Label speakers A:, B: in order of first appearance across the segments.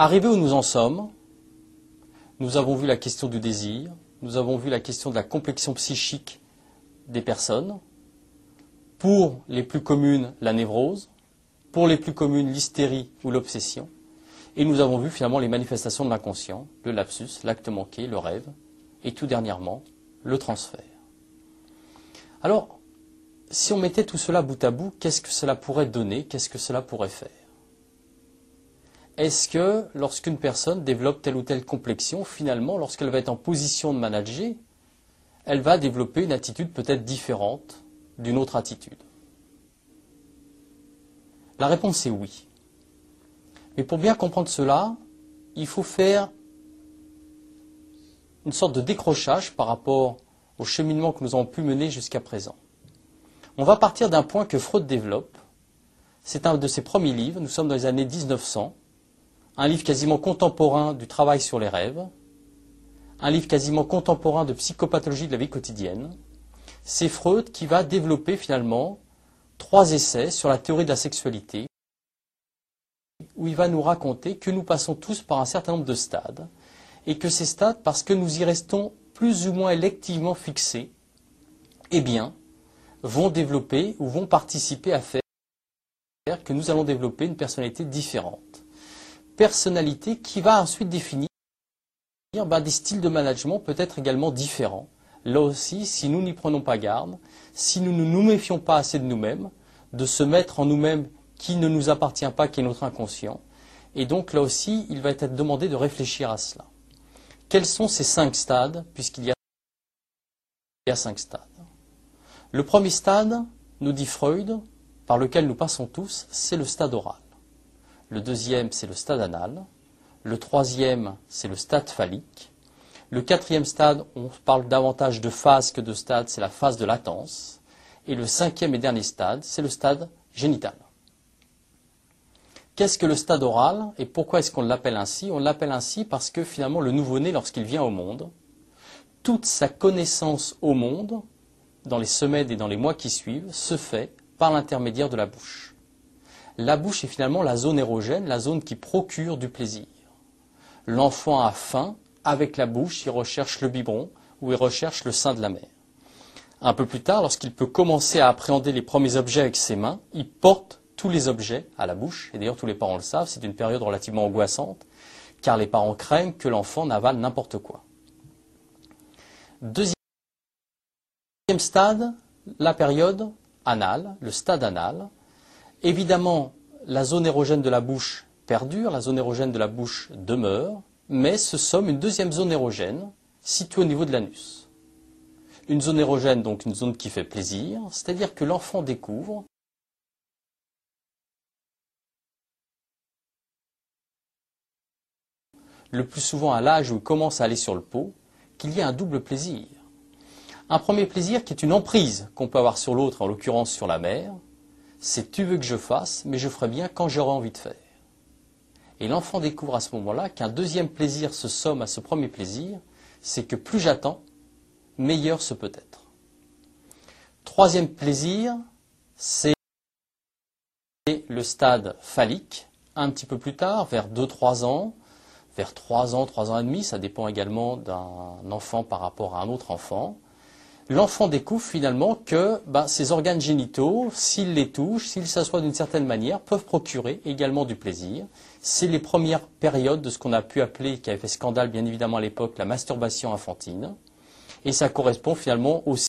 A: Arrivé où nous en sommes, nous avons vu la question du désir, nous avons vu la question de la complexion psychique des personnes, pour les plus communes, la névrose, pour les plus communes, l'hystérie ou l'obsession, et nous avons vu finalement les manifestations de l'inconscient, le lapsus, l'acte manqué, le rêve, et tout dernièrement, le transfert. Alors, si on mettait tout cela bout à bout, qu'est-ce que cela pourrait donner Qu'est-ce que cela pourrait faire? Est-ce que lorsqu'une personne développe telle ou telle complexion, finalement, lorsqu'elle va être en position de manager, elle va développer une attitude peut-être différente d'une autre attitude? La réponse est oui. Mais pour bien comprendre cela, il faut faire une sorte de décrochage par rapport au cheminement que nous avons pu mener jusqu'à présent. On va partir d'un point que Freud développe. C'est un de ses premiers livres, nous sommes dans les années 1900 un livre quasiment contemporain du travail sur les rêves, un livre quasiment contemporain de psychopathologie de la vie quotidienne. C'est Freud qui va développer finalement trois essais sur la théorie de la sexualité, où il va nous raconter que nous passons tous par un certain nombre de stades, et que ces stades, parce que nous y restons plus ou moins électivement fixés, eh bien, vont développer ou vont participer à faire que nous allons développer une personnalité différente personnalité qui va ensuite définir ben, des styles de management peut-être également différents. Là aussi, si nous n'y prenons pas garde, si nous ne nous méfions pas assez de nous-mêmes, de se mettre en nous-mêmes qui ne nous appartient pas, qui est notre inconscient, et donc là aussi, il va être demandé de réfléchir à cela. Quels sont ces cinq stades, puisqu'il y a cinq stades Le premier stade, nous dit Freud, par lequel nous passons tous, c'est le stade oral. Le deuxième, c'est le stade anal. Le troisième, c'est le stade phallique. Le quatrième stade, on parle davantage de phase que de stade, c'est la phase de latence. Et le cinquième et dernier stade, c'est le stade génital. Qu'est-ce que le stade oral et pourquoi est-ce qu'on l'appelle ainsi? On l'appelle ainsi parce que finalement le nouveau-né, lorsqu'il vient au monde, toute sa connaissance au monde, dans les semaines et dans les mois qui suivent, se fait par l'intermédiaire de la bouche la bouche est finalement la zone érogène, la zone qui procure du plaisir. L'enfant a faim, avec la bouche, il recherche le biberon ou il recherche le sein de la mère. Un peu plus tard, lorsqu'il peut commencer à appréhender les premiers objets avec ses mains, il porte tous les objets à la bouche. Et d'ailleurs, tous les parents le savent, c'est une période relativement angoissante, car les parents craignent que l'enfant n'avale n'importe quoi. Deuxième stade, la période anale, le stade anal, Évidemment, la zone érogène de la bouche perdure, la zone érogène de la bouche demeure, mais se somme une deuxième zone érogène située au niveau de l'anus. Une zone érogène, donc une zone qui fait plaisir, c'est-à-dire que l'enfant découvre le plus souvent à l'âge où il commence à aller sur le pot, qu'il y a un double plaisir. Un premier plaisir qui est une emprise qu'on peut avoir sur l'autre, en l'occurrence sur la mère, c'est tu veux que je fasse, mais je ferai bien quand j'aurai envie de faire. Et l'enfant découvre à ce moment-là qu'un deuxième plaisir se somme à ce premier plaisir, c'est que plus j'attends, meilleur ce peut être. Troisième plaisir, c'est le stade phallique, un petit peu plus tard, vers 2-3 ans, vers 3 ans, 3 ans et demi, ça dépend également d'un enfant par rapport à un autre enfant l'enfant découvre finalement que bah, ses organes génitaux, s'il les touche, s'il s'assoit d'une certaine manière, peuvent procurer également du plaisir. C'est les premières périodes de ce qu'on a pu appeler, qui avait fait scandale bien évidemment à l'époque, la masturbation infantile. Et ça correspond finalement aussi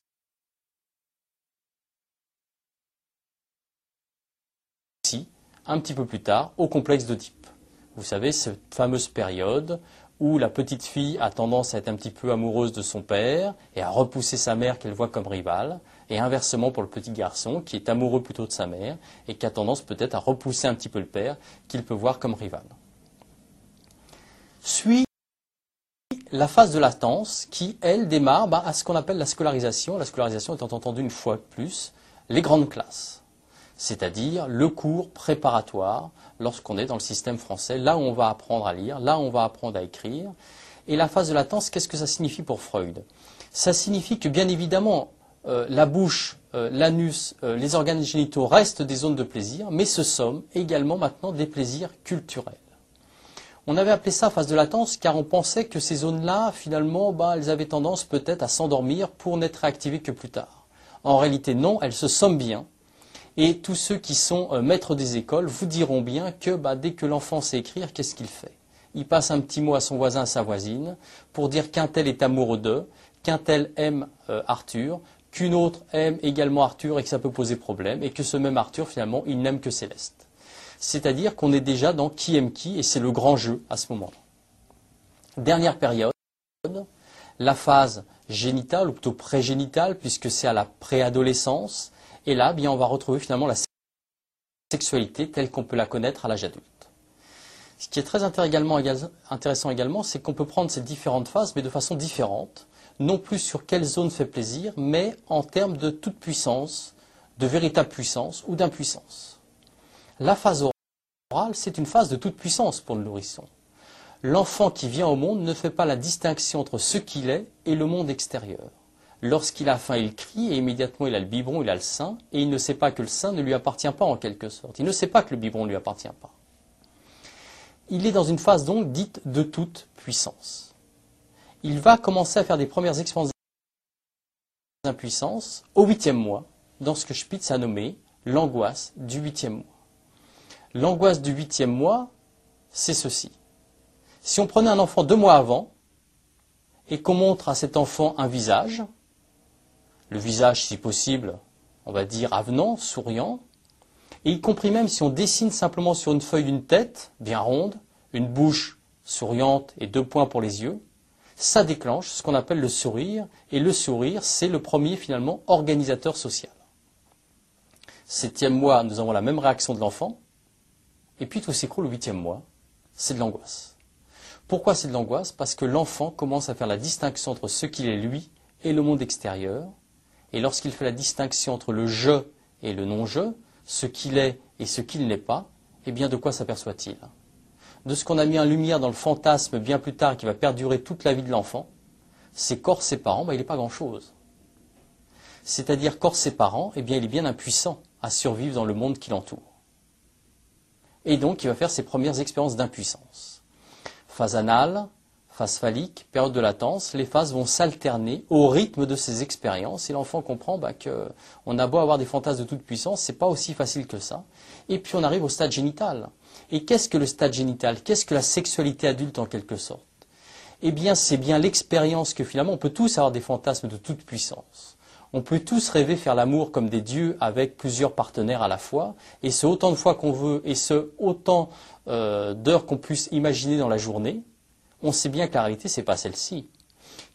A: un petit peu plus tard au complexe d'Oedipe. Vous savez, cette fameuse période où la petite fille a tendance à être un petit peu amoureuse de son père et à repousser sa mère qu'elle voit comme rivale, et inversement pour le petit garçon qui est amoureux plutôt de sa mère et qui a tendance peut-être à repousser un petit peu le père qu'il peut voir comme rival. Suit la phase de latence qui, elle, démarre bah, à ce qu'on appelle la scolarisation, la scolarisation étant entendue une fois de plus les grandes classes, c'est-à-dire le cours préparatoire lorsqu'on est dans le système français, là où on va apprendre à lire, là où on va apprendre à écrire. Et la phase de latence, qu'est-ce que ça signifie pour Freud? Ça signifie que bien évidemment, euh, la bouche, euh, l'anus, euh, les organes génitaux restent des zones de plaisir, mais ce sont également maintenant des plaisirs culturels. On avait appelé ça phase de latence car on pensait que ces zones-là, finalement, bah, elles avaient tendance peut-être à s'endormir pour n'être réactivées que plus tard. En réalité, non, elles se somment bien. Et tous ceux qui sont euh, maîtres des écoles vous diront bien que bah, dès que l'enfant sait écrire, qu'est-ce qu'il fait? Il passe un petit mot à son voisin, sa voisine, pour dire qu'un tel est amoureux d'eux, qu'un tel aime euh, Arthur, qu'une autre aime également Arthur et que ça peut poser problème, et que ce même Arthur, finalement, il n'aime que Céleste. C'est-à-dire qu'on est déjà dans qui aime qui, et c'est le grand jeu à ce moment-là. Dernière période, la phase génitale, ou plutôt prégénitale, puisque c'est à la préadolescence, et là, bien, on va retrouver finalement la sexualité telle qu'on peut la connaître à l'âge adulte. Ce qui est très intéressant également, c'est qu'on peut prendre ces différentes phases, mais de façon différente non plus sur quelle zone fait plaisir, mais en termes de toute puissance, de véritable puissance ou d'impuissance. La phase orale, c'est une phase de toute puissance pour le nourrisson. L'enfant qui vient au monde ne fait pas la distinction entre ce qu'il est et le monde extérieur. Lorsqu'il a faim, il crie et immédiatement il a le biberon, il a le sein, et il ne sait pas que le sein ne lui appartient pas en quelque sorte. Il ne sait pas que le biberon ne lui appartient pas. Il est dans une phase donc dite de toute puissance il va commencer à faire des premières expériences d'impuissance au huitième mois, dans ce que Spitz a nommé l'angoisse du huitième mois. L'angoisse du huitième mois, c'est ceci. Si on prenait un enfant deux mois avant et qu'on montre à cet enfant un visage, le visage si possible, on va dire avenant, souriant, et y compris même si on dessine simplement sur une feuille une tête bien ronde, une bouche souriante et deux points pour les yeux, ça déclenche ce qu'on appelle le sourire, et le sourire, c'est le premier finalement organisateur social. Septième mois, nous avons la même réaction de l'enfant, et puis tout s'écroule au huitième mois, c'est de l'angoisse. Pourquoi c'est de l'angoisse? Parce que l'enfant commence à faire la distinction entre ce qu'il est lui et le monde extérieur, et lorsqu'il fait la distinction entre le je et le non-je, ce qu'il est et ce qu'il n'est pas, eh bien de quoi s'aperçoit-il? De ce qu'on a mis en lumière dans le fantasme bien plus tard qui va perdurer toute la vie de l'enfant, c'est corps ses parents, ben, il n'est pas grand-chose. C'est-à-dire corps ses parents, eh bien, il est bien impuissant à survivre dans le monde qui l'entoure. Et donc, il va faire ses premières expériences d'impuissance. Phase anale, phase phallique, période de latence, les phases vont s'alterner au rythme de ces expériences et l'enfant comprend bah, qu'on a beau avoir des fantasmes de toute puissance, c'est pas aussi facile que ça. Et puis on arrive au stade génital. Et qu'est-ce que le stade génital? Qu'est-ce que la sexualité adulte en quelque sorte? Eh bien, c'est bien l'expérience que finalement on peut tous avoir des fantasmes de toute puissance. On peut tous rêver faire l'amour comme des dieux avec plusieurs partenaires à la fois, et ce autant de fois qu'on veut, et ce autant euh, d'heures qu'on puisse imaginer dans la journée, on sait bien que la réalité, ce n'est pas celle-ci.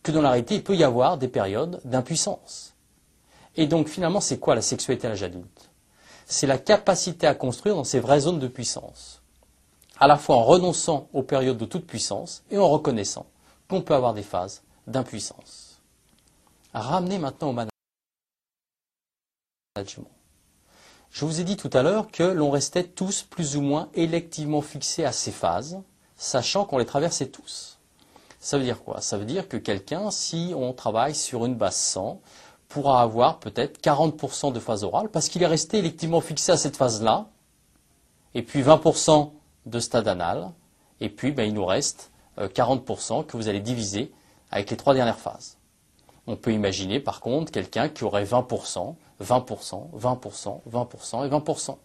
A: Que dans la réalité, il peut y avoir des périodes d'impuissance. Et donc, finalement, c'est quoi la sexualité à l'âge adulte? C'est la capacité à construire dans ces vraies zones de puissance. À la fois en renonçant aux périodes de toute puissance et en reconnaissant qu'on peut avoir des phases d'impuissance. Ramenez maintenant au management. Je vous ai dit tout à l'heure que l'on restait tous plus ou moins électivement fixés à ces phases, sachant qu'on les traversait tous. Ça veut dire quoi? Ça veut dire que quelqu'un, si on travaille sur une base 100, pourra avoir peut-être 40% de phase orale parce qu'il est resté électivement fixé à cette phase-là, et puis 20% de stade anal, et puis ben, il nous reste 40% euh, que vous allez diviser avec les trois dernières phases. On peut imaginer par contre quelqu'un qui aurait 20%, 20%, 20%, 20% et 20%.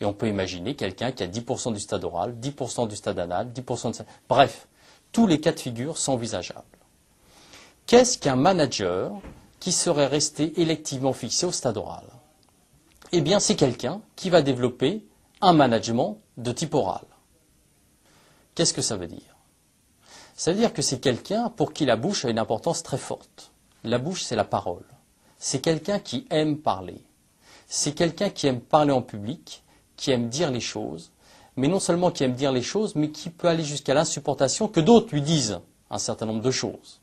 A: Et on peut imaginer quelqu'un qui a 10% du stade oral, 10% du stade anal, 10% de... Bref, tous les cas de figure sont envisageables. Qu'est-ce qu'un manager qui serait resté électivement fixé au stade oral? Eh bien, c'est quelqu'un qui va développer un management de type oral. Qu'est-ce que ça veut dire? Ça veut dire que c'est quelqu'un pour qui la bouche a une importance très forte. La bouche, c'est la parole. C'est quelqu'un qui aime parler. C'est quelqu'un qui aime parler en public qui aime dire les choses, mais non seulement qui aime dire les choses, mais qui peut aller jusqu'à l'insupportation que d'autres lui disent un certain nombre de choses.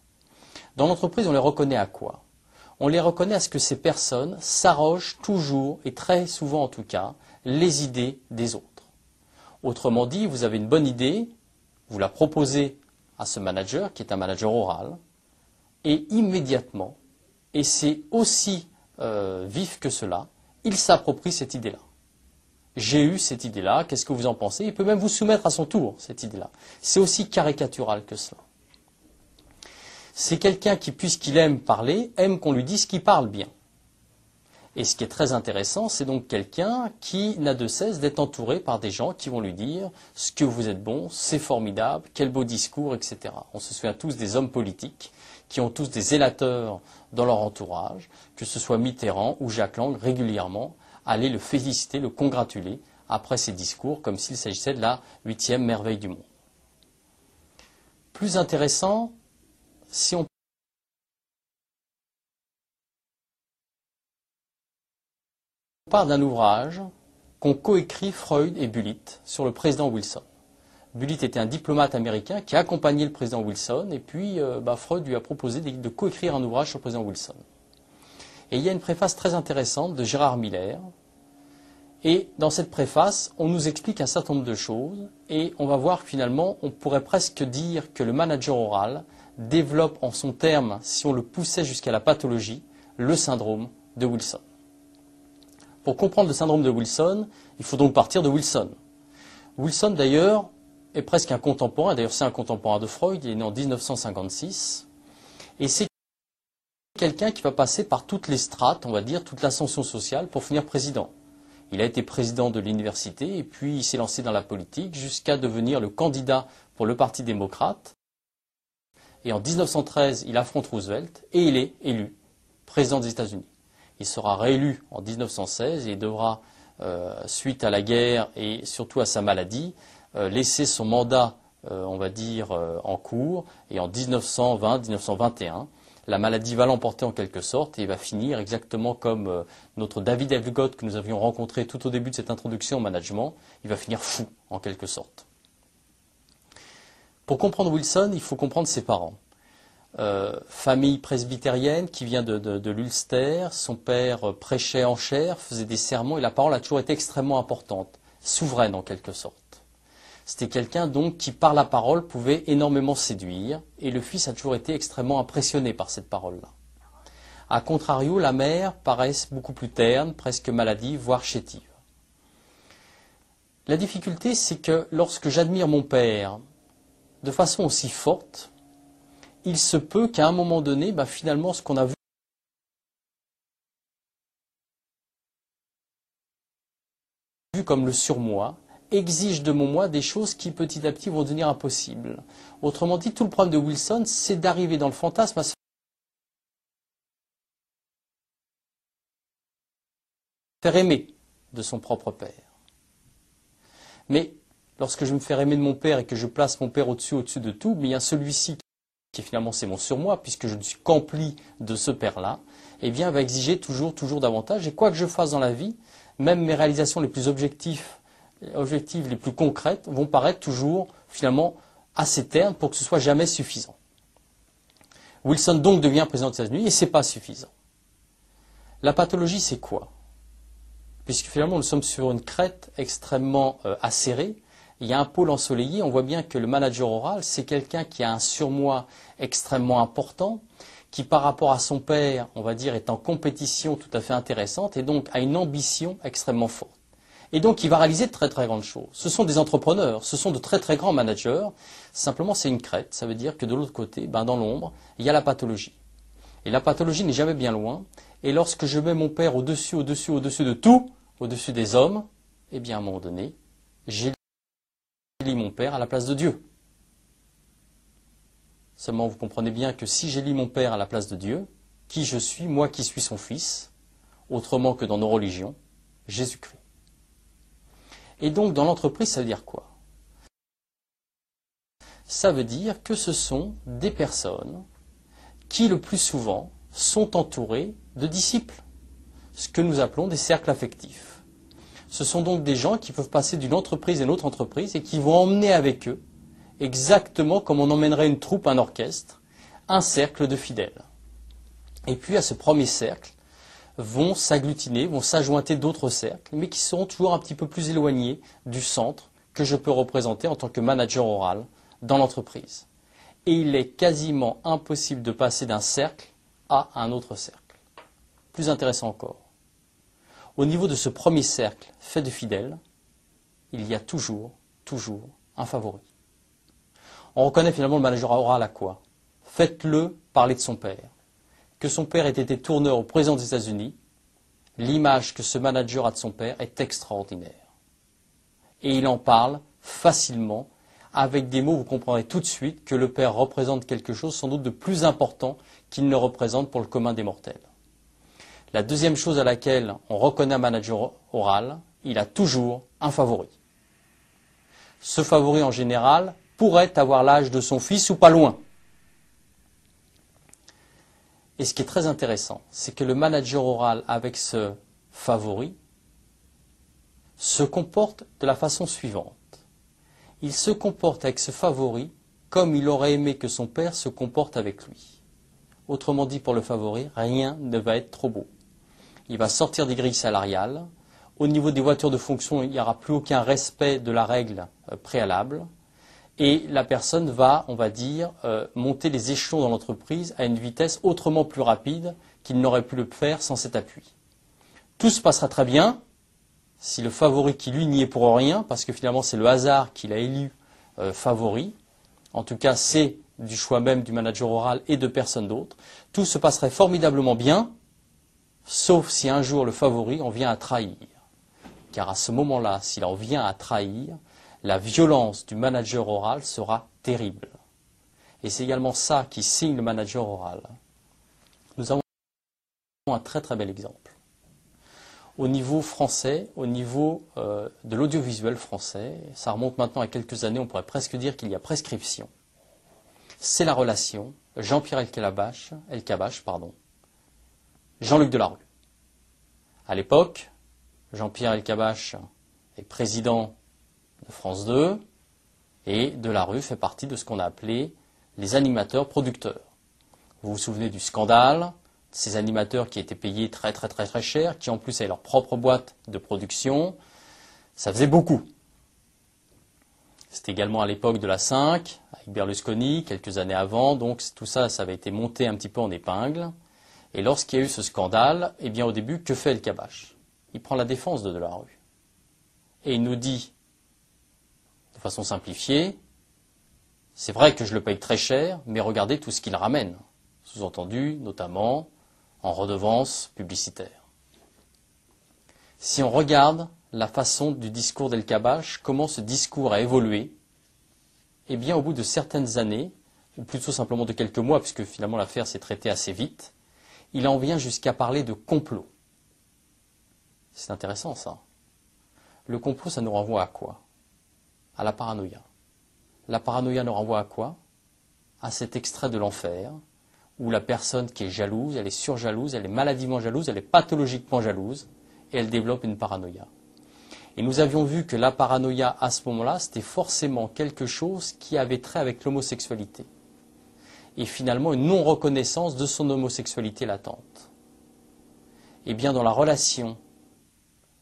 A: Dans l'entreprise, on les reconnaît à quoi? On les reconnaît à ce que ces personnes s'arrogent toujours, et très souvent en tout cas, les idées des autres. Autrement dit, vous avez une bonne idée, vous la proposez à ce manager, qui est un manager oral, et immédiatement, et c'est aussi euh, vif que cela, il s'approprie cette idée-là j'ai eu cette idée-là, qu'est-ce que vous en pensez? Il peut même vous soumettre à son tour cette idée-là. C'est aussi caricatural que cela. C'est quelqu'un qui, puisqu'il aime parler, aime qu'on lui dise qu'il parle bien. Et ce qui est très intéressant, c'est donc quelqu'un qui n'a de cesse d'être entouré par des gens qui vont lui dire ce que vous êtes bon, c'est formidable, quel beau discours, etc. On se souvient tous des hommes politiques qui ont tous des zélateurs dans leur entourage, que ce soit Mitterrand ou Jacques Lang, régulièrement, aller le féliciter, le congratuler après ses discours, comme s'il s'agissait de la huitième merveille du monde. Plus intéressant, si on part d'un ouvrage qu'ont coécrit Freud et Bullitt sur le président Wilson. Bullitt était un diplomate américain qui a accompagné le président Wilson, et puis euh, bah, Freud lui a proposé de, coécrire un ouvrage sur le président Wilson. Et il y a une préface très intéressante de Gérard Miller, et dans cette préface, on nous explique un certain nombre de choses, et on va voir finalement, on pourrait presque dire que le manager oral développe en son terme, si on le poussait jusqu'à la pathologie, le syndrome de Wilson. Pour comprendre le syndrome de Wilson, il faut donc partir de Wilson. Wilson, d'ailleurs, est presque un contemporain. D'ailleurs, c'est un contemporain de Freud. Il est né en 1956. Et c'est quelqu'un qui va passer par toutes les strates, on va dire, toute l'ascension sociale pour finir président. Il a été président de l'université et puis il s'est lancé dans la politique jusqu'à devenir le candidat pour le Parti démocrate. Et en 1913, il affronte Roosevelt et il est élu président des États-Unis. Il sera réélu en 1916 et devra, euh, suite à la guerre et surtout à sa maladie, euh, laisser son mandat, euh, on va dire, en cours. Et en 1920-1921, la maladie va l'emporter en quelque sorte et il va finir exactement comme notre David Elgott que nous avions rencontré tout au début de cette introduction au management. Il va finir fou en quelque sorte. Pour comprendre Wilson, il faut comprendre ses parents. Euh, famille presbytérienne qui vient de, l'Ulster. Son père prêchait en chair, faisait des sermons et la parole a toujours été extrêmement importante, souveraine en quelque sorte. C'était quelqu'un donc qui par la parole pouvait énormément séduire et le fils a toujours été extrêmement impressionné par cette parole-là. A contrario, la mère paraît beaucoup plus terne, presque maladive, voire chétive. La difficulté, c'est que lorsque j'admire mon père de façon aussi forte, il se peut qu'à un moment donné, bah, finalement, ce qu'on a vu comme le surmoi exige de mon moi des choses qui petit à petit vont devenir impossibles. Autrement dit, tout le problème de Wilson, c'est d'arriver dans le fantasme à se faire aimer de son propre père. Mais lorsque je me fais aimer de mon père et que je place mon père au-dessus, au-dessus de tout, mais il y a celui-ci qui finalement c'est mon surmoi, puisque je ne suis qu'empli de ce père-là, eh bien, va exiger toujours, toujours davantage. Et quoi que je fasse dans la vie, même mes réalisations les plus objectives, objectives les plus concrètes, vont paraître toujours, finalement, assez ternes pour que ce soit jamais suffisant. Wilson donc devient président des États-Unis et c'est pas suffisant. La pathologie, c'est quoi? Puisque finalement, nous sommes sur une crête extrêmement euh, acérée, il y a un pôle ensoleillé, on voit bien que le manager oral, c'est quelqu'un qui a un surmoi extrêmement important, qui par rapport à son père, on va dire, est en compétition tout à fait intéressante et donc a une ambition extrêmement forte. Et donc il va réaliser de très très grandes choses. Ce sont des entrepreneurs, ce sont de très très grands managers. Simplement c'est une crête, ça veut dire que de l'autre côté, ben, dans l'ombre, il y a la pathologie. Et la pathologie n'est jamais bien loin. Et lorsque je mets mon père au-dessus, au-dessus, au-dessus de tout, au-dessus des hommes, eh bien à un moment donné, j'ai mon père à la place de Dieu. Seulement, vous comprenez bien que si j'élis mon père à la place de Dieu, qui je suis, moi qui suis son fils, autrement que dans nos religions, Jésus-Christ. Et donc, dans l'entreprise, ça veut dire quoi? Ça veut dire que ce sont des personnes qui, le plus souvent, sont entourées de disciples, ce que nous appelons des cercles affectifs. Ce sont donc des gens qui peuvent passer d'une entreprise à une autre entreprise et qui vont emmener avec eux, exactement comme on emmènerait une troupe, un orchestre, un cercle de fidèles. Et puis à ce premier cercle vont s'agglutiner, vont s'ajointer d'autres cercles, mais qui seront toujours un petit peu plus éloignés du centre que je peux représenter en tant que manager oral dans l'entreprise. Et il est quasiment impossible de passer d'un cercle à un autre cercle. Plus intéressant encore au niveau de ce premier cercle fait de fidèles, il y a toujours, toujours un favori. On reconnaît finalement le manager oral à quoi? Faites-le parler de son père. Son père ait été tourneur au président des États-Unis, l'image que ce manager a de son père est extraordinaire. Et il en parle facilement, avec des mots, vous comprendrez tout de suite que le père représente quelque chose sans doute de plus important qu'il ne représente pour le commun des mortels. La deuxième chose à laquelle on reconnaît un manager oral, il a toujours un favori. Ce favori en général pourrait avoir l'âge de son fils ou pas loin. Et ce qui est très intéressant, c'est que le manager oral avec ce favori se comporte de la façon suivante. Il se comporte avec ce favori comme il aurait aimé que son père se comporte avec lui. Autrement dit, pour le favori, rien ne va être trop beau. Il va sortir des grilles salariales. Au niveau des voitures de fonction, il n'y aura plus aucun respect de la règle euh, préalable et la personne va, on va dire, euh, monter les échelons dans l'entreprise à une vitesse autrement plus rapide qu'il n'aurait pu le faire sans cet appui. Tout se passera très bien si le favori qui lui n'y est pour rien, parce que finalement c'est le hasard qui l'a élu euh, favori, en tout cas c'est du choix même du manager oral et de personne d'autre, tout se passerait formidablement bien, sauf si un jour le favori en vient à trahir. Car à ce moment-là, s'il en vient à trahir, la violence du manager oral sera terrible. Et c'est également ça qui signe le manager oral. Nous avons un très très bel exemple. Au niveau français, au niveau euh, de l'audiovisuel français, ça remonte maintenant à quelques années, on pourrait presque dire qu'il y a prescription. C'est la relation Jean-Pierre Elkabach pardon, Jean-Luc Delarue. À l'époque, Jean-Pierre Elkabach est président de France 2, et de la rue fait partie de ce qu'on a appelé les animateurs producteurs. Vous vous souvenez du scandale, ces animateurs qui étaient payés très très très très cher, qui en plus avaient leur propre boîte de production, ça faisait beaucoup. C'était également à l'époque de la 5, avec Berlusconi, quelques années avant, donc tout ça, ça avait été monté un petit peu en épingle. Et lorsqu'il y a eu ce scandale, eh bien au début, que fait le Kabash Il prend la défense de Delarue. Et il nous dit façon simplifiée, c'est vrai que je le paye très cher, mais regardez tout ce qu'il ramène, sous-entendu notamment en redevance publicitaire. Si on regarde la façon du discours d'El Kabash, comment ce discours a évolué, eh bien au bout de certaines années, ou plutôt simplement de quelques mois, puisque finalement l'affaire s'est traitée assez vite, il en vient jusqu'à parler de complot. C'est intéressant ça. Le complot, ça nous renvoie à quoi? À la paranoïa. La paranoïa nous renvoie à quoi? À cet extrait de l'enfer, où la personne qui est jalouse, elle est surjalouse, elle est maladivement jalouse, elle est pathologiquement jalouse, et elle développe une paranoïa. Et nous avions vu que la paranoïa, à ce moment-là, c'était forcément quelque chose qui avait trait avec l'homosexualité. Et finalement, une non-reconnaissance de son homosexualité latente. Et bien, dans la relation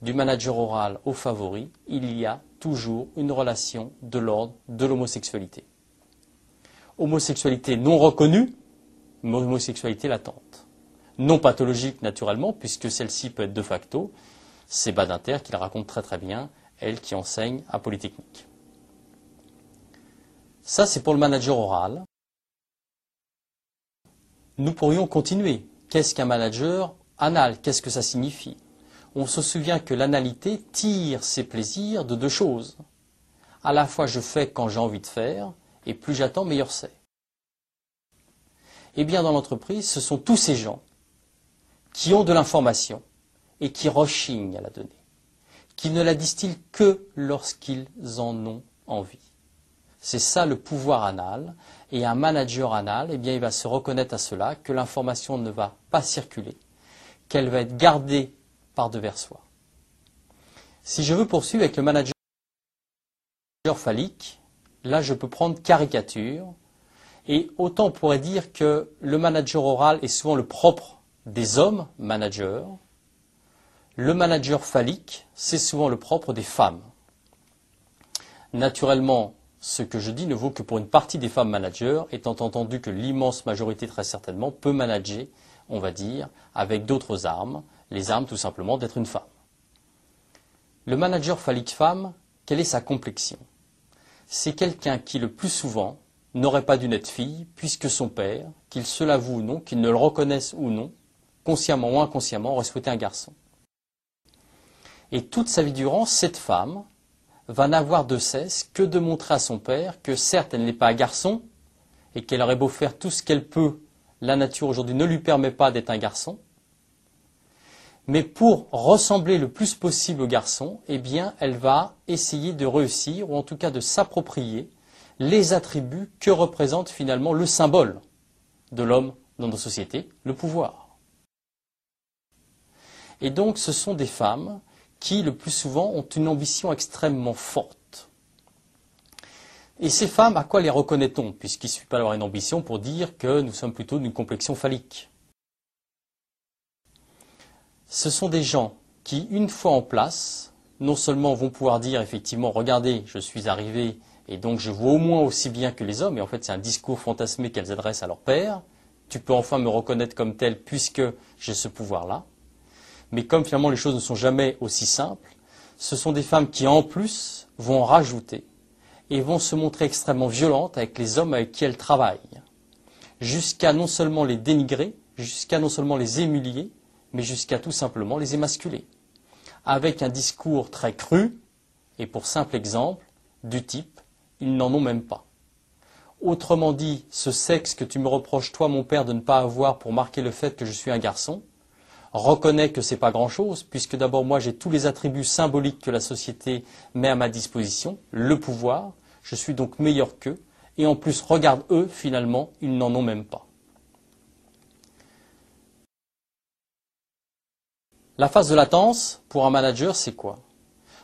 A: du manager oral au favori, il y a toujours une relation de l'ordre de l'homosexualité. Homosexualité non reconnue, mais homosexualité latente. Non pathologique naturellement, puisque celle-ci peut être de facto. C'est Badinter qui la raconte très très bien, elle qui enseigne à Polytechnique. Ça, c'est pour le manager oral. Nous pourrions continuer. Qu'est-ce qu'un manager anal? Qu'est-ce que ça signifie? On se souvient que l'analité tire ses plaisirs de deux choses. À la fois je fais quand j'ai envie de faire, et plus j'attends, meilleur c'est. Eh bien, dans l'entreprise, ce sont tous ces gens qui ont de l'information et qui rechignent à la donner, qui ne la distillent que lorsqu'ils en ont envie. C'est ça le pouvoir anal, et un manager anal, eh bien, il va se reconnaître à cela, que l'information ne va pas circuler, qu'elle va être gardée par devers soi. Si je veux poursuivre avec le manager phallique, là je peux prendre caricature, et autant on pourrait dire que le manager oral est souvent le propre des hommes managers, le manager phallique, c'est souvent le propre des femmes. Naturellement, ce que je dis ne vaut que pour une partie des femmes managers, étant entendu que l'immense majorité, très certainement, peut manager, on va dire, avec d'autres armes, les armes tout simplement d'être une femme. Le manager phallique femme, quelle est sa complexion? C'est quelqu'un qui le plus souvent n'aurait pas dû naître fille, puisque son père, qu'il se l'avoue ou non, qu'il ne le reconnaisse ou non, consciemment ou inconsciemment, aurait souhaité un garçon. Et toute sa vie durant, cette femme va n'avoir de cesse que de montrer à son père que certes elle n'est pas un garçon, et qu'elle aurait beau faire tout ce qu'elle peut, la nature aujourd'hui ne lui permet pas d'être un garçon, mais pour ressembler le plus possible au garçon, eh bien, elle va essayer de réussir, ou en tout cas de s'approprier, les attributs que représente finalement le symbole de l'homme dans nos sociétés, le pouvoir. Et donc ce sont des femmes qui, le plus souvent, ont une ambition extrêmement forte. Et ces femmes, à quoi les reconnaît-on? Puisqu'il ne suffit pas d'avoir une ambition pour dire que nous sommes plutôt d'une complexion phallique. Ce sont des gens qui, une fois en place, non seulement vont pouvoir dire effectivement, regardez, je suis arrivé et donc je vois au moins aussi bien que les hommes, et en fait c'est un discours fantasmé qu'elles adressent à leur père, tu peux enfin me reconnaître comme tel puisque j'ai ce pouvoir-là. Mais comme finalement les choses ne sont jamais aussi simples, ce sont des femmes qui en plus vont rajouter et vont se montrer extrêmement violentes avec les hommes avec qui elles travaillent, jusqu'à non seulement les dénigrer, jusqu'à non seulement les humilier, mais jusqu'à tout simplement les émasculer, avec un discours très cru, et pour simple exemple, du type ils n'en ont même pas. Autrement dit, ce sexe que tu me reproches, toi, mon père, de ne pas avoir pour marquer le fait que je suis un garçon, reconnais que c'est pas grand chose, puisque d'abord moi j'ai tous les attributs symboliques que la société met à ma disposition, le pouvoir, je suis donc meilleur qu'eux, et en plus, regarde eux, finalement, ils n'en ont même pas. La phase de latence, pour un manager, c'est quoi?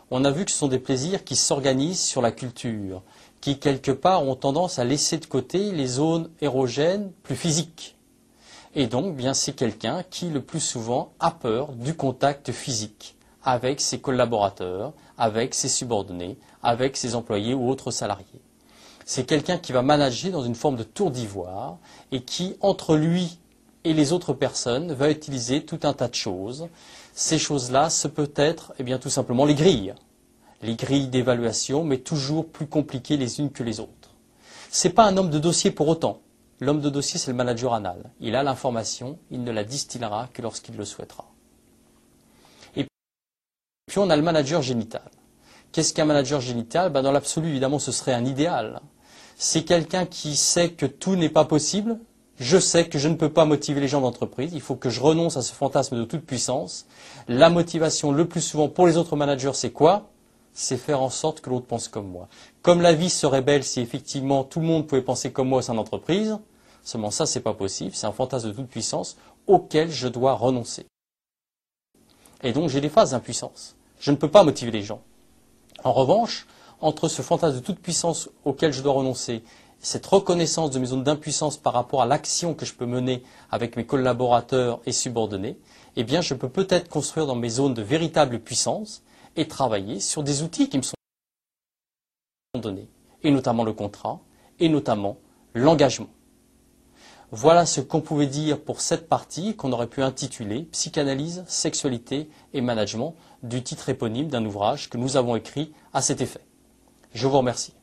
A: On a vu que ce sont des plaisirs qui s'organisent sur la culture, qui quelque part ont tendance à laisser de côté les zones érogènes plus physiques. Et donc, bien, c'est quelqu'un qui, le plus souvent, a peur du contact physique avec ses collaborateurs, avec ses subordonnés, avec ses employés ou autres salariés. C'est quelqu'un qui va manager dans une forme de tour d'ivoire et qui, entre lui et les autres personnes, va utiliser tout un tas de choses. Ces choses-là, ce peut être, eh bien, tout simplement les grilles les grilles d'évaluation, mais toujours plus compliquées les unes que les autres. Ce n'est pas un homme de dossier pour autant. L'homme de dossier, c'est le manager anal. Il a l'information, il ne la distillera que lorsqu'il le souhaitera. Et puis on a le manager génital. Qu'est-ce qu'un manager génital? Ben, Dans l'absolu, évidemment, ce serait un idéal. C'est quelqu'un qui sait que tout n'est pas possible. Je sais que je ne peux pas motiver les gens d'entreprise. Il faut que je renonce à ce fantasme de toute puissance. La motivation, le plus souvent pour les autres managers, c'est quoi? C'est faire en sorte que l'autre pense comme moi. Comme la vie serait belle si effectivement tout le monde pouvait penser comme moi au sein d'entreprise, seulement ça c'est pas possible, c'est un fantasme de toute puissance auquel je dois renoncer. Et donc j'ai des phases d'impuissance. Je ne peux pas motiver les gens. En revanche, entre ce fantasme de toute puissance auquel je dois renoncer, cette reconnaissance de mes zones d'impuissance par rapport à l'action que je peux mener avec mes collaborateurs et subordonnés, eh bien je peux peut-être construire dans mes zones de véritable puissance et travailler sur des outils qui me sont donnés, et notamment le contrat, et notamment l'engagement. Voilà ce qu'on pouvait dire pour cette partie qu'on aurait pu intituler Psychanalyse, sexualité et management du titre éponyme d'un ouvrage que nous avons écrit à cet effet. Je vous remercie.